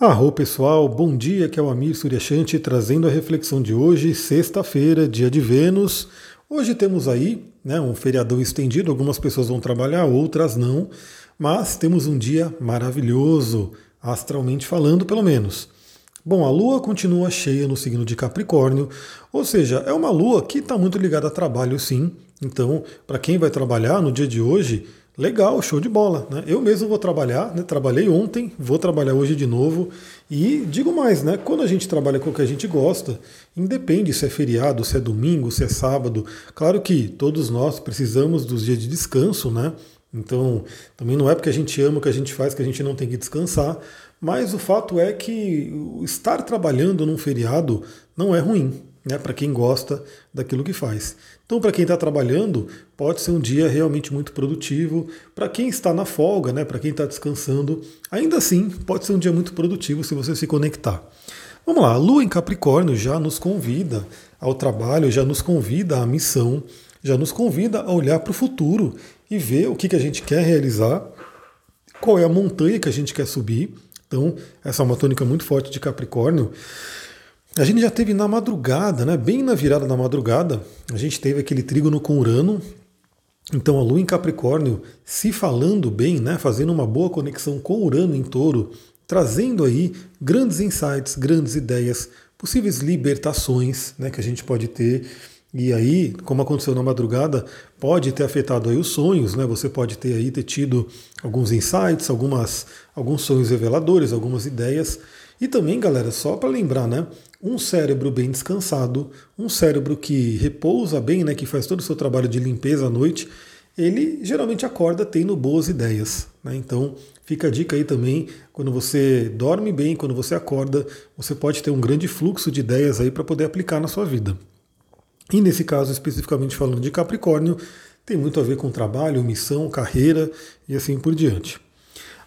Arro pessoal, bom dia, que é o Amir Suryashanti trazendo a reflexão de hoje, sexta-feira, dia de Vênus. Hoje temos aí né, um feriadão estendido, algumas pessoas vão trabalhar, outras não, mas temos um dia maravilhoso, astralmente falando, pelo menos. Bom, a Lua continua cheia no signo de Capricórnio, ou seja, é uma Lua que está muito ligada a trabalho, sim. Então, para quem vai trabalhar no dia de hoje, Legal, show de bola. Né? Eu mesmo vou trabalhar, né? trabalhei ontem, vou trabalhar hoje de novo. E digo mais, né? Quando a gente trabalha com o que a gente gosta, independe se é feriado, se é domingo, se é sábado. Claro que todos nós precisamos dos dias de descanso, né? Então, também não é porque a gente ama o que a gente faz que a gente não tem que descansar. Mas o fato é que estar trabalhando num feriado não é ruim né, para quem gosta daquilo que faz. Então, para quem está trabalhando, pode ser um dia realmente muito produtivo. Para quem está na folga, né, para quem está descansando, ainda assim pode ser um dia muito produtivo se você se conectar. Vamos lá, a Lua em Capricórnio já nos convida ao trabalho, já nos convida à missão, já nos convida a olhar para o futuro e ver o que, que a gente quer realizar, qual é a montanha que a gente quer subir. Então, essa é uma tônica muito forte de Capricórnio. A gente já teve na madrugada, né, bem na virada da madrugada, a gente teve aquele trígono com Urano. Então a Lua em Capricórnio se falando bem, né, fazendo uma boa conexão com Urano em Touro, trazendo aí grandes insights, grandes ideias, possíveis libertações né, que a gente pode ter. E aí, como aconteceu na madrugada, pode ter afetado aí os sonhos, né? Você pode ter aí ter tido alguns insights, algumas, alguns sonhos reveladores, algumas ideias. E também, galera, só para lembrar, né? Um cérebro bem descansado, um cérebro que repousa bem, né? Que faz todo o seu trabalho de limpeza à noite, ele geralmente acorda tendo boas ideias. Né? Então, fica a dica aí também, quando você dorme bem, quando você acorda, você pode ter um grande fluxo de ideias aí para poder aplicar na sua vida. E nesse caso, especificamente falando de Capricórnio, tem muito a ver com trabalho, missão, carreira e assim por diante.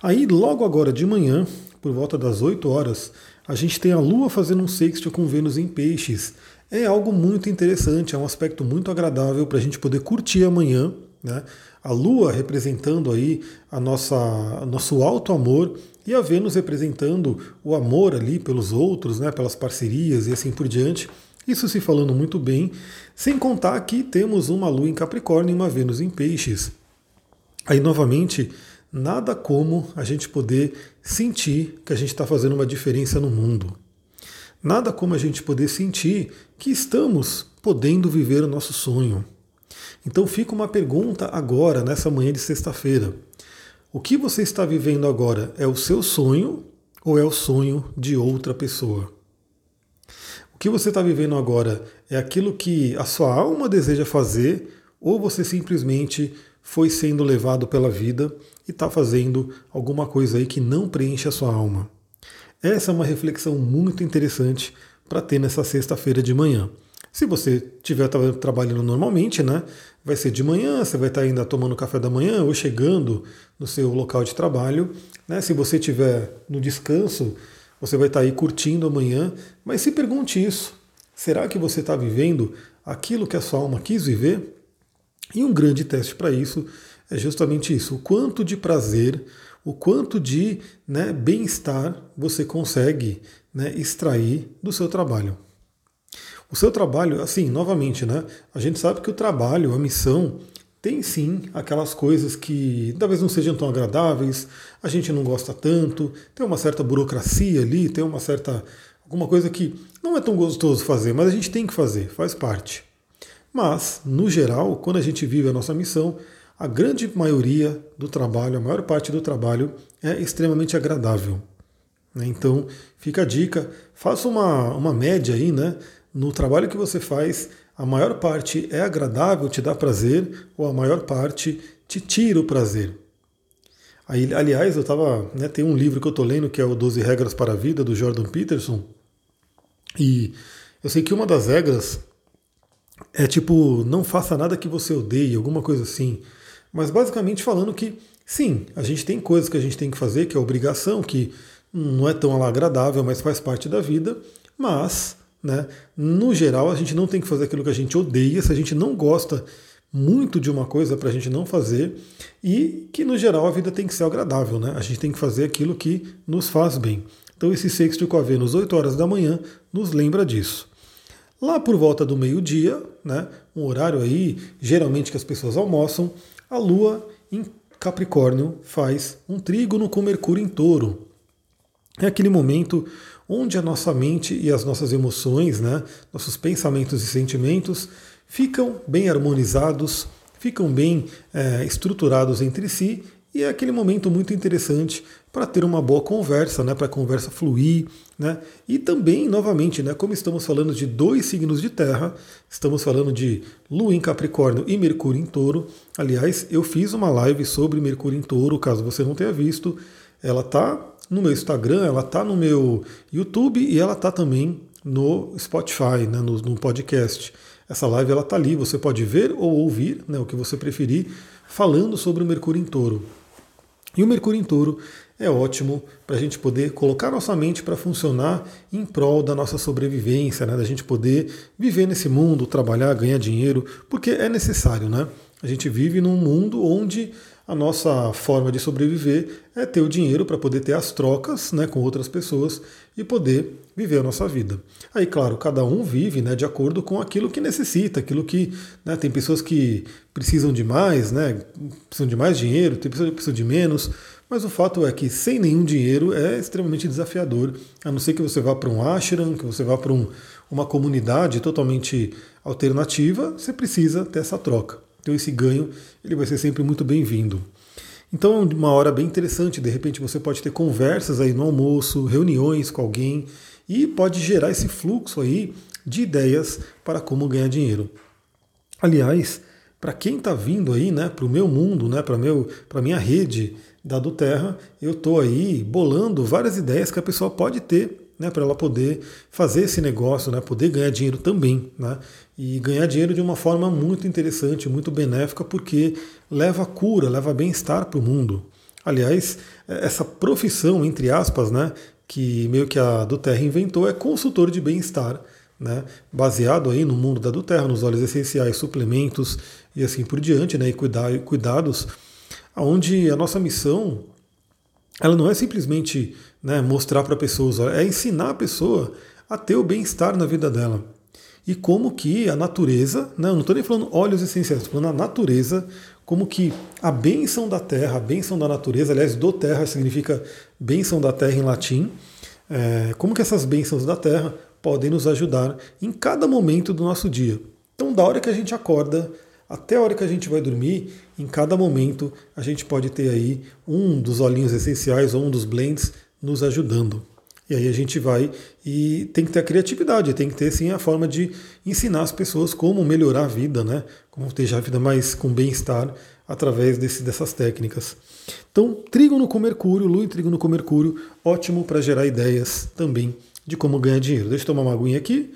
Aí, logo agora de manhã, por volta das 8 horas, a gente tem a Lua fazendo um sexto com Vênus em Peixes. É algo muito interessante, é um aspecto muito agradável para a gente poder curtir amanhã. Né? A Lua representando aí a nossa nosso alto amor e a Vênus representando o amor ali pelos outros, né? pelas parcerias e assim por diante. Isso se falando muito bem, sem contar que temos uma Lua em Capricórnio e uma Vênus em Peixes. Aí novamente nada como a gente poder sentir que a gente está fazendo uma diferença no mundo. Nada como a gente poder sentir que estamos podendo viver o nosso sonho. Então fica uma pergunta agora, nessa manhã de sexta-feira. O que você está vivendo agora é o seu sonho ou é o sonho de outra pessoa? O que você está vivendo agora é aquilo que a sua alma deseja fazer ou você simplesmente foi sendo levado pela vida e está fazendo alguma coisa aí que não preenche a sua alma. Essa é uma reflexão muito interessante para ter nessa sexta-feira de manhã. Se você estiver trabalhando normalmente, né, vai ser de manhã, você vai estar ainda tomando café da manhã ou chegando no seu local de trabalho. Né? Se você estiver no descanso, você vai estar aí curtindo amanhã. Mas se pergunte isso: será que você está vivendo aquilo que a sua alma quis viver? E um grande teste para isso é justamente isso: o quanto de prazer, o quanto de né, bem-estar você consegue né, extrair do seu trabalho. O seu trabalho, assim, novamente, né? A gente sabe que o trabalho, a missão, tem sim aquelas coisas que talvez não sejam tão agradáveis, a gente não gosta tanto, tem uma certa burocracia ali, tem uma certa. alguma coisa que não é tão gostoso fazer, mas a gente tem que fazer, faz parte. Mas, no geral, quando a gente vive a nossa missão, a grande maioria do trabalho, a maior parte do trabalho é extremamente agradável. Né? Então, fica a dica, faça uma, uma média aí, né? No trabalho que você faz, a maior parte é agradável, te dá prazer, ou a maior parte te tira o prazer. Aí, aliás, eu estava. Né, tem um livro que eu estou lendo que é o 12 Regras para a Vida, do Jordan Peterson. E eu sei que uma das regras é tipo, não faça nada que você odeie, alguma coisa assim. Mas basicamente falando que, sim, a gente tem coisas que a gente tem que fazer, que é obrigação, que não é tão agradável, mas faz parte da vida. Mas, né, no geral, a gente não tem que fazer aquilo que a gente odeia, se a gente não gosta muito de uma coisa para a gente não fazer e que no geral a vida tem que ser agradável, né? A gente tem que fazer aquilo que nos faz bem. Então esse sexto com a Vênus 8 horas da manhã nos lembra disso. Lá por volta do meio-dia, né, um horário aí geralmente que as pessoas almoçam, a Lua em Capricórnio faz um trígono com Mercúrio em Touro. É aquele momento onde a nossa mente e as nossas emoções, né, nossos pensamentos e sentimentos ficam bem harmonizados, ficam bem é, estruturados entre si e é aquele momento muito interessante para ter uma boa conversa, né, para a conversa fluir, né? E também, novamente, né, como estamos falando de dois signos de terra, estamos falando de Lua em Capricórnio e Mercúrio em Touro. Aliás, eu fiz uma live sobre Mercúrio em Touro, caso você não tenha visto. Ela tá no meu Instagram, ela tá no meu YouTube e ela tá também no Spotify, né, no, no podcast. Essa live ela tá ali, você pode ver ou ouvir, né, o que você preferir, falando sobre o Mercúrio em Touro. E o Mercúrio em Touro é ótimo para a gente poder colocar nossa mente para funcionar em prol da nossa sobrevivência, né? da gente poder viver nesse mundo, trabalhar, ganhar dinheiro, porque é necessário, né? A gente vive num mundo onde a nossa forma de sobreviver é ter o dinheiro para poder ter as trocas né, com outras pessoas e poder viver a nossa vida. Aí, claro, cada um vive né, de acordo com aquilo que necessita, aquilo que. Né, tem pessoas que precisam de mais, né, precisam de mais dinheiro, tem pessoas que precisam de menos. Mas o fato é que sem nenhum dinheiro é extremamente desafiador, a não ser que você vá para um ashram, que você vá para um, uma comunidade totalmente alternativa, você precisa ter essa troca. Então esse ganho ele vai ser sempre muito bem-vindo. Então é uma hora bem interessante, de repente você pode ter conversas aí no almoço, reuniões com alguém e pode gerar esse fluxo aí de ideias para como ganhar dinheiro. Aliás, para quem está vindo aí, né, para o meu mundo, né, para meu, para minha rede da do Terra, eu estou aí bolando várias ideias que a pessoa pode ter né, para ela poder fazer esse negócio, né, poder ganhar dinheiro também. Né, e ganhar dinheiro de uma forma muito interessante, muito benéfica, porque leva cura, leva bem-estar para o mundo. Aliás, essa profissão, entre aspas, né, que meio que a do Terra inventou, é consultor de bem-estar. Né, baseado aí no mundo da do Terra, nos óleos essenciais, suplementos e assim por diante, né, e cuidados, onde a nossa missão ela não é simplesmente né, mostrar para pessoas, é ensinar a pessoa a ter o bem-estar na vida dela. E como que a natureza, né, não estou nem falando óleos essenciais, estou falando a natureza, como que a bênção da terra, a bênção da natureza, aliás, do terra significa bênção da terra em latim, é, como que essas bênçãos da terra podem nos ajudar em cada momento do nosso dia. Então, da hora que a gente acorda até a hora que a gente vai dormir, em cada momento a gente pode ter aí um dos olhinhos essenciais ou um dos blends nos ajudando. E aí a gente vai e tem que ter a criatividade, tem que ter sim a forma de ensinar as pessoas como melhorar a vida, né? Como ter a vida mais com bem-estar através desse, dessas técnicas. Então, trígono com Mercúrio, Lua em trígono com Mercúrio, ótimo para gerar ideias também de como ganhar dinheiro. Deixa eu tomar uma aguinha aqui.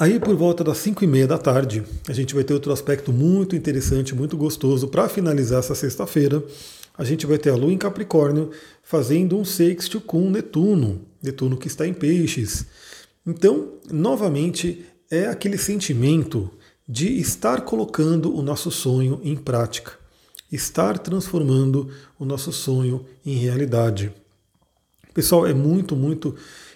Aí, por volta das 5 e meia da tarde, a gente vai ter outro aspecto muito interessante, muito gostoso para finalizar essa sexta-feira. A gente vai ter a Lua em Capricórnio fazendo um sexto com Netuno, Netuno que está em Peixes. Então, novamente, é aquele sentimento de estar colocando o nosso sonho em prática, estar transformando o nosso sonho em realidade. Pessoal, é muito, muito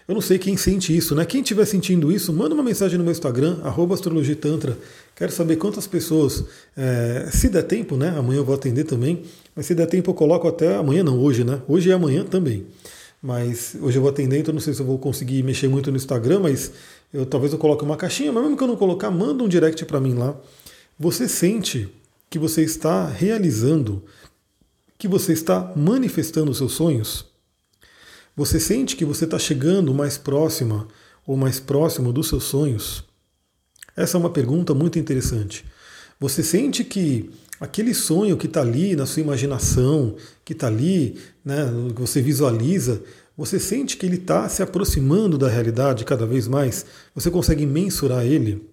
eu não sei quem sente isso, né? Quem estiver sentindo isso, manda uma mensagem no meu Instagram, astrologitantra. Quero saber quantas pessoas, é, se der tempo, né? Amanhã eu vou atender também, mas se der tempo eu coloco até amanhã, não, hoje, né? Hoje é amanhã também. Mas hoje eu vou atender, então não sei se eu vou conseguir mexer muito no Instagram, mas eu talvez eu coloque uma caixinha, mas mesmo que eu não colocar, manda um direct para mim lá. Você sente que você está realizando, que você está manifestando os seus sonhos? Você sente que você está chegando mais próxima ou mais próximo dos seus sonhos? Essa é uma pergunta muito interessante. Você sente que aquele sonho que está ali na sua imaginação, que está ali, né, que você visualiza, você sente que ele está se aproximando da realidade cada vez mais? Você consegue mensurar ele?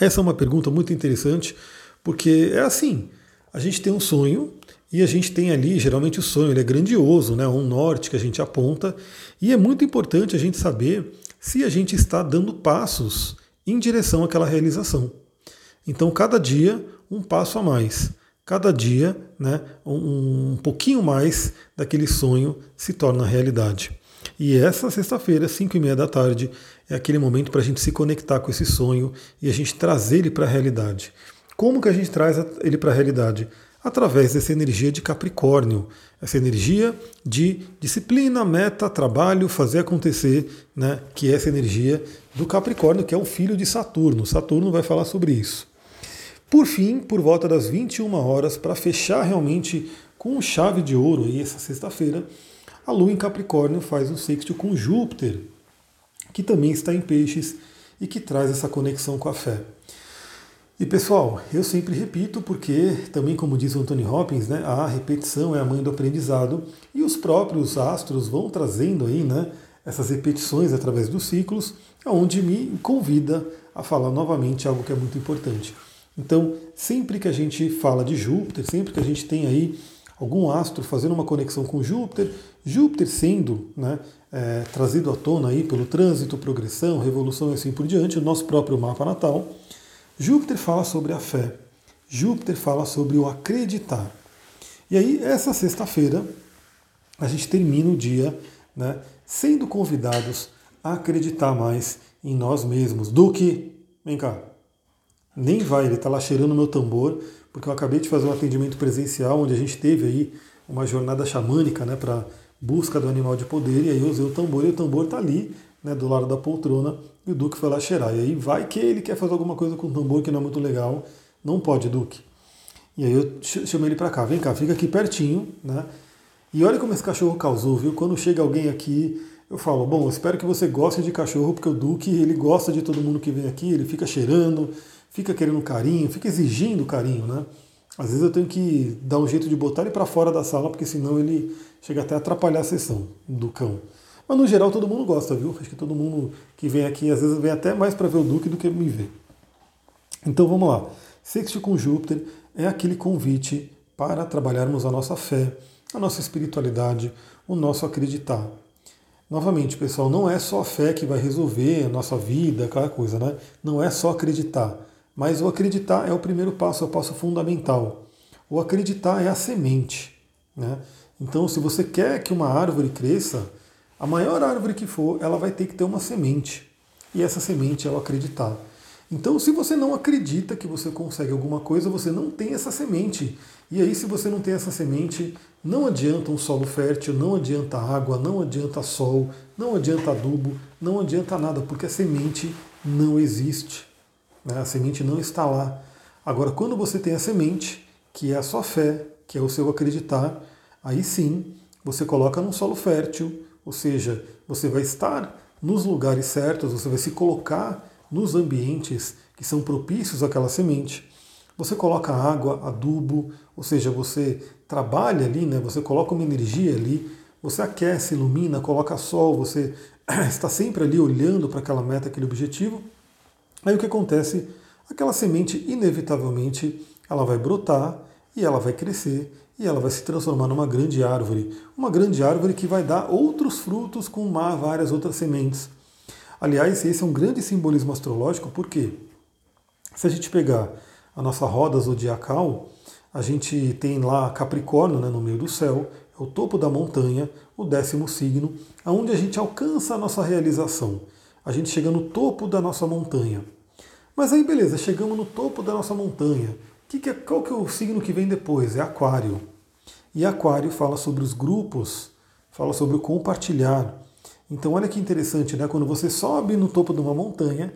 Essa é uma pergunta muito interessante, porque é assim: a gente tem um sonho e a gente tem ali, geralmente o sonho ele é grandioso, né? um norte que a gente aponta, e é muito importante a gente saber se a gente está dando passos em direção àquela realização. Então, cada dia, um passo a mais. cada dia, né, um, pouquinho mais daquele sonho se torna realidade. E essa sexta-feira, 5 e meia da tarde, é aquele momento para a gente se conectar com esse sonho e a gente trazer ele para a realidade. Como que a gente traz ele para a realidade? Através dessa energia de Capricórnio, essa energia de disciplina, meta, trabalho, fazer acontecer, né? que é essa energia do Capricórnio, que é o filho de Saturno. Saturno vai falar sobre isso. Por fim, por volta das 21 horas, para fechar realmente com chave de ouro aí essa sexta-feira, a Lua em Capricórnio faz um sexto com Júpiter, que também está em Peixes e que traz essa conexão com a fé. E pessoal, eu sempre repito porque também como diz o Anthony Hopkins, né, a repetição é a mãe do aprendizado e os próprios astros vão trazendo aí, né, essas repetições através dos ciclos, onde me convida a falar novamente algo que é muito importante. Então, sempre que a gente fala de Júpiter, sempre que a gente tem aí algum astro fazendo uma conexão com Júpiter, Júpiter sendo né, é, trazido à tona aí pelo trânsito, progressão, revolução e assim por diante, o nosso próprio mapa natal, Júpiter fala sobre a fé, Júpiter fala sobre o acreditar. E aí, essa sexta-feira, a gente termina o dia né, sendo convidados a acreditar mais em nós mesmos. Duque, vem cá. Nem vai, ele está lá cheirando meu tambor, porque eu acabei de fazer um atendimento presencial onde a gente teve aí uma jornada xamânica né, para busca do animal de poder, e aí eu usei o tambor e o tambor está ali né, do lado da poltrona, e o Duque foi lá cheirar. E aí vai que ele quer fazer alguma coisa com o tambor que não é muito legal. Não pode, Duque. E aí eu chamei ele para cá, vem cá, fica aqui pertinho, né? E olha como esse cachorro causou, viu? Quando chega alguém aqui, eu falo, bom, espero que você goste de cachorro, porque o Duque, ele gosta de todo mundo que vem aqui, ele fica cheirando, fica querendo carinho, fica exigindo carinho, né? Às vezes eu tenho que dar um jeito de botar ele para fora da sala, porque senão ele chega até a atrapalhar a sessão do cão. Mas no geral todo mundo gosta, viu? Acho que todo mundo que vem aqui às vezes vem até mais para ver o Duque do que me ver. Então vamos lá. Sexto com Júpiter é aquele convite para trabalharmos a nossa fé, a nossa espiritualidade, o nosso acreditar. Novamente, pessoal, não é só a fé que vai resolver a nossa vida, aquela coisa, né? Não é só acreditar. Mas o acreditar é o primeiro passo, é o passo fundamental. O acreditar é a semente. Né? Então, se você quer que uma árvore cresça, a maior árvore que for, ela vai ter que ter uma semente. E essa semente é o acreditar. Então, se você não acredita que você consegue alguma coisa, você não tem essa semente. E aí, se você não tem essa semente, não adianta um solo fértil, não adianta água, não adianta sol, não adianta adubo, não adianta nada, porque a semente não existe. Né? A semente não está lá. Agora, quando você tem a semente, que é a sua fé, que é o seu acreditar, aí sim você coloca num solo fértil, ou seja, você vai estar nos lugares certos, você vai se colocar nos ambientes que são propícios àquela semente. Você coloca água, adubo, ou seja, você trabalha ali, né? você coloca uma energia ali, você aquece, ilumina, coloca sol, você está sempre ali olhando para aquela meta, aquele objetivo. Aí o que acontece? Aquela semente, inevitavelmente, ela vai brotar e ela vai crescer e ela vai se transformar numa grande árvore. Uma grande árvore que vai dar outros frutos com várias outras sementes. Aliás, esse é um grande simbolismo astrológico, porque se a gente pegar a nossa roda zodiacal, a gente tem lá Capricórnio né, no meio do céu, é o topo da montanha, o décimo signo, aonde a gente alcança a nossa realização. A gente chega no topo da nossa montanha. Mas aí, beleza, chegamos no topo da nossa montanha. Que que é, qual que é o signo que vem depois? É Aquário. E Aquário fala sobre os grupos, fala sobre o compartilhar. Então olha que interessante, né? Quando você sobe no topo de uma montanha,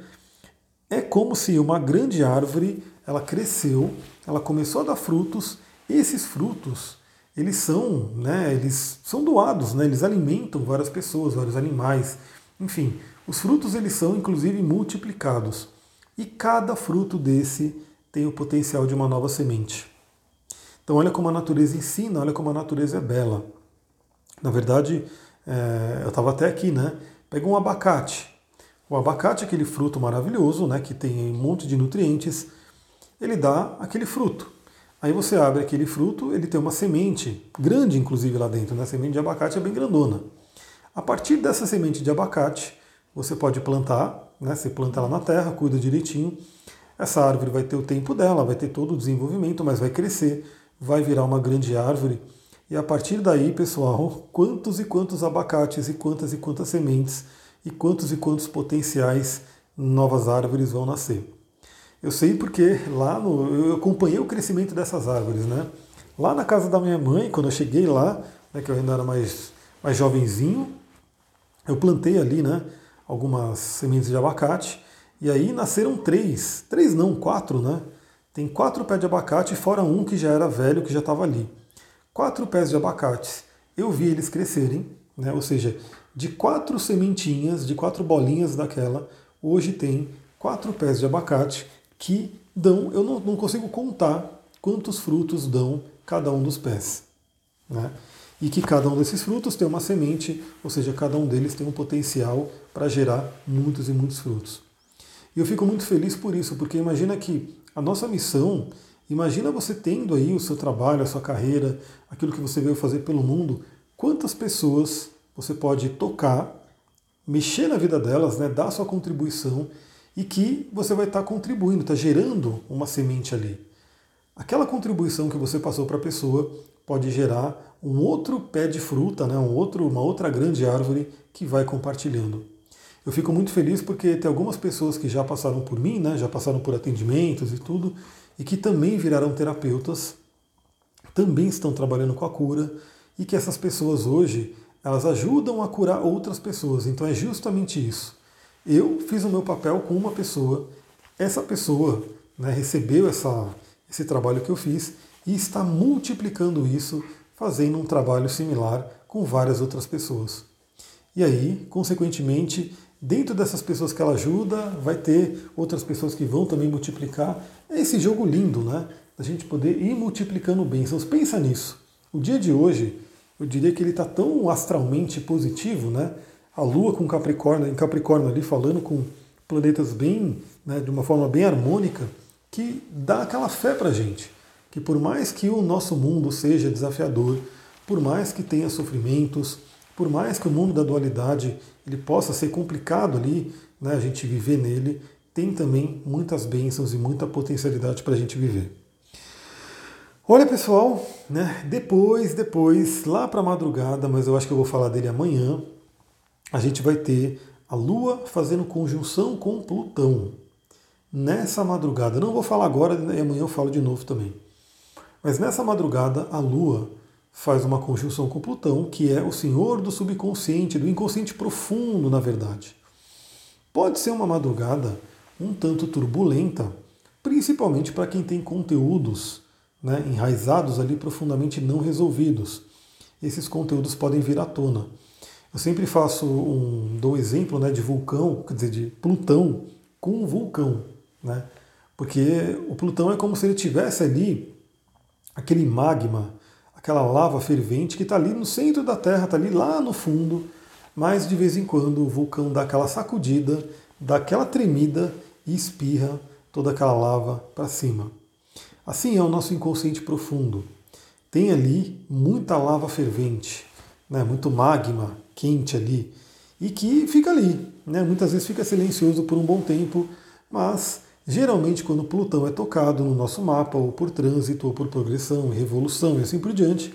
é como se uma grande árvore, ela cresceu, ela começou a dar frutos, e esses frutos, eles são, né, eles são doados, né? Eles alimentam várias pessoas, vários animais. Enfim, os frutos eles são inclusive multiplicados. E cada fruto desse tem o potencial de uma nova semente. Então, olha como a natureza ensina, olha como a natureza é bela. Na verdade, é, eu estava até aqui, né? Pega um abacate. O abacate é aquele fruto maravilhoso, né? Que tem um monte de nutrientes. Ele dá aquele fruto. Aí você abre aquele fruto, ele tem uma semente, grande inclusive lá dentro, né? A semente de abacate é bem grandona. A partir dessa semente de abacate, você pode plantar, né? Você planta ela na terra, cuida direitinho essa árvore vai ter o tempo dela, vai ter todo o desenvolvimento, mas vai crescer, vai virar uma grande árvore. E a partir daí, pessoal, quantos e quantos abacates e quantas e quantas sementes e quantos e quantos potenciais novas árvores vão nascer. Eu sei porque lá no, eu acompanhei o crescimento dessas árvores, né? Lá na casa da minha mãe, quando eu cheguei lá, né, que eu ainda era mais, mais jovenzinho, eu plantei ali, né, algumas sementes de abacate e aí nasceram três, três não, quatro, né? Tem quatro pés de abacate, fora um que já era velho, que já estava ali. Quatro pés de abacate. Eu vi eles crescerem, né? ou seja, de quatro sementinhas, de quatro bolinhas daquela, hoje tem quatro pés de abacate que dão, eu não, não consigo contar quantos frutos dão cada um dos pés. Né? E que cada um desses frutos tem uma semente, ou seja, cada um deles tem um potencial para gerar muitos e muitos frutos. E eu fico muito feliz por isso, porque imagina que a nossa missão, imagina você tendo aí o seu trabalho, a sua carreira, aquilo que você veio fazer pelo mundo, quantas pessoas você pode tocar, mexer na vida delas, né, dar sua contribuição e que você vai estar contribuindo, está gerando uma semente ali. Aquela contribuição que você passou para a pessoa pode gerar um outro pé de fruta, né, um outro, uma outra grande árvore que vai compartilhando. Eu fico muito feliz porque tem algumas pessoas que já passaram por mim, né, já passaram por atendimentos e tudo, e que também viraram terapeutas, também estão trabalhando com a cura, e que essas pessoas hoje, elas ajudam a curar outras pessoas. Então é justamente isso. Eu fiz o meu papel com uma pessoa, essa pessoa né, recebeu essa, esse trabalho que eu fiz e está multiplicando isso, fazendo um trabalho similar com várias outras pessoas. E aí, consequentemente, Dentro dessas pessoas que ela ajuda, vai ter outras pessoas que vão também multiplicar. É esse jogo lindo, né? Da gente poder ir multiplicando bênçãos. Pensa nisso. O dia de hoje, eu diria que ele está tão astralmente positivo, né? A Lua com Capricórnio, em Capricórnio ali falando com planetas bem, né, de uma forma bem harmônica, que dá aquela fé para gente. Que por mais que o nosso mundo seja desafiador, por mais que tenha sofrimentos, por mais que o mundo da dualidade ele possa ser complicado ali, né, a gente viver nele, tem também muitas bênçãos e muita potencialidade para a gente viver. Olha pessoal, né, depois, depois, lá para a madrugada, mas eu acho que eu vou falar dele amanhã, a gente vai ter a Lua fazendo conjunção com Plutão. Nessa madrugada, não vou falar agora e amanhã eu falo de novo também. Mas nessa madrugada, a Lua faz uma conjunção com Plutão, que é o senhor do subconsciente, do inconsciente profundo, na verdade. Pode ser uma madrugada um tanto turbulenta, principalmente para quem tem conteúdos né, enraizados ali profundamente não resolvidos. Esses conteúdos podem vir à tona. Eu sempre faço um dou exemplo né, de vulcão, quer dizer, de Plutão com vulcão, né? Porque o Plutão é como se ele tivesse ali aquele magma aquela lava fervente que está ali no centro da Terra, está ali lá no fundo, mas de vez em quando o vulcão dá aquela sacudida, dá aquela tremida e espirra toda aquela lava para cima. Assim é o nosso inconsciente profundo. Tem ali muita lava fervente, né, muito magma quente ali, e que fica ali. Né, muitas vezes fica silencioso por um bom tempo, mas Geralmente, quando Plutão é tocado no nosso mapa, ou por trânsito, ou por progressão, revolução e assim por diante,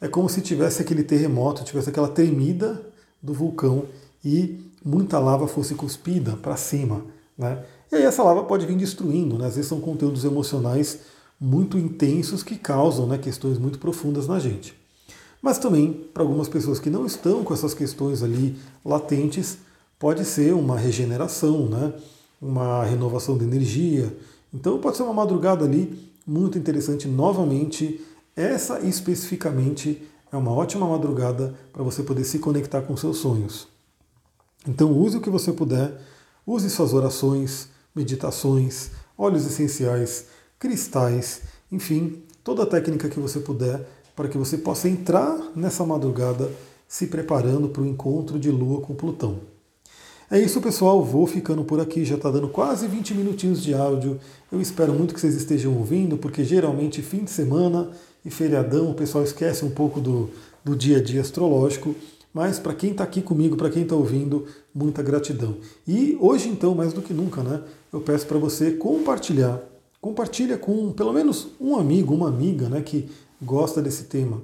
é como se tivesse aquele terremoto, tivesse aquela tremida do vulcão e muita lava fosse cuspida para cima. Né? E aí essa lava pode vir destruindo, né? às vezes são conteúdos emocionais muito intensos que causam né, questões muito profundas na gente. Mas também, para algumas pessoas que não estão com essas questões ali latentes, pode ser uma regeneração, né? Uma renovação de energia. Então pode ser uma madrugada ali muito interessante novamente. Essa especificamente é uma ótima madrugada para você poder se conectar com seus sonhos. Então use o que você puder, use suas orações, meditações, óleos essenciais, cristais, enfim, toda a técnica que você puder para que você possa entrar nessa madrugada se preparando para o encontro de Lua com Plutão. É isso, pessoal. Vou ficando por aqui. Já está dando quase 20 minutinhos de áudio. Eu espero muito que vocês estejam ouvindo, porque geralmente fim de semana e feriadão o pessoal esquece um pouco do, do dia a dia astrológico. Mas para quem está aqui comigo, para quem está ouvindo, muita gratidão. E hoje, então, mais do que nunca, né? Eu peço para você compartilhar Compartilha com pelo menos um amigo, uma amiga né, que gosta desse tema.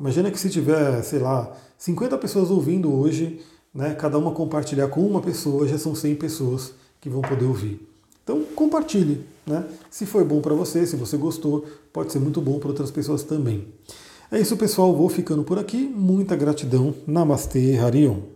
Imagina que se tiver, sei lá, 50 pessoas ouvindo hoje, né, cada uma compartilhar com uma pessoa, já são 100 pessoas que vão poder ouvir. Então compartilhe, né? Se foi bom para você, se você gostou, pode ser muito bom para outras pessoas também. É isso, pessoal. Vou ficando por aqui. Muita gratidão. Namastê, Harion.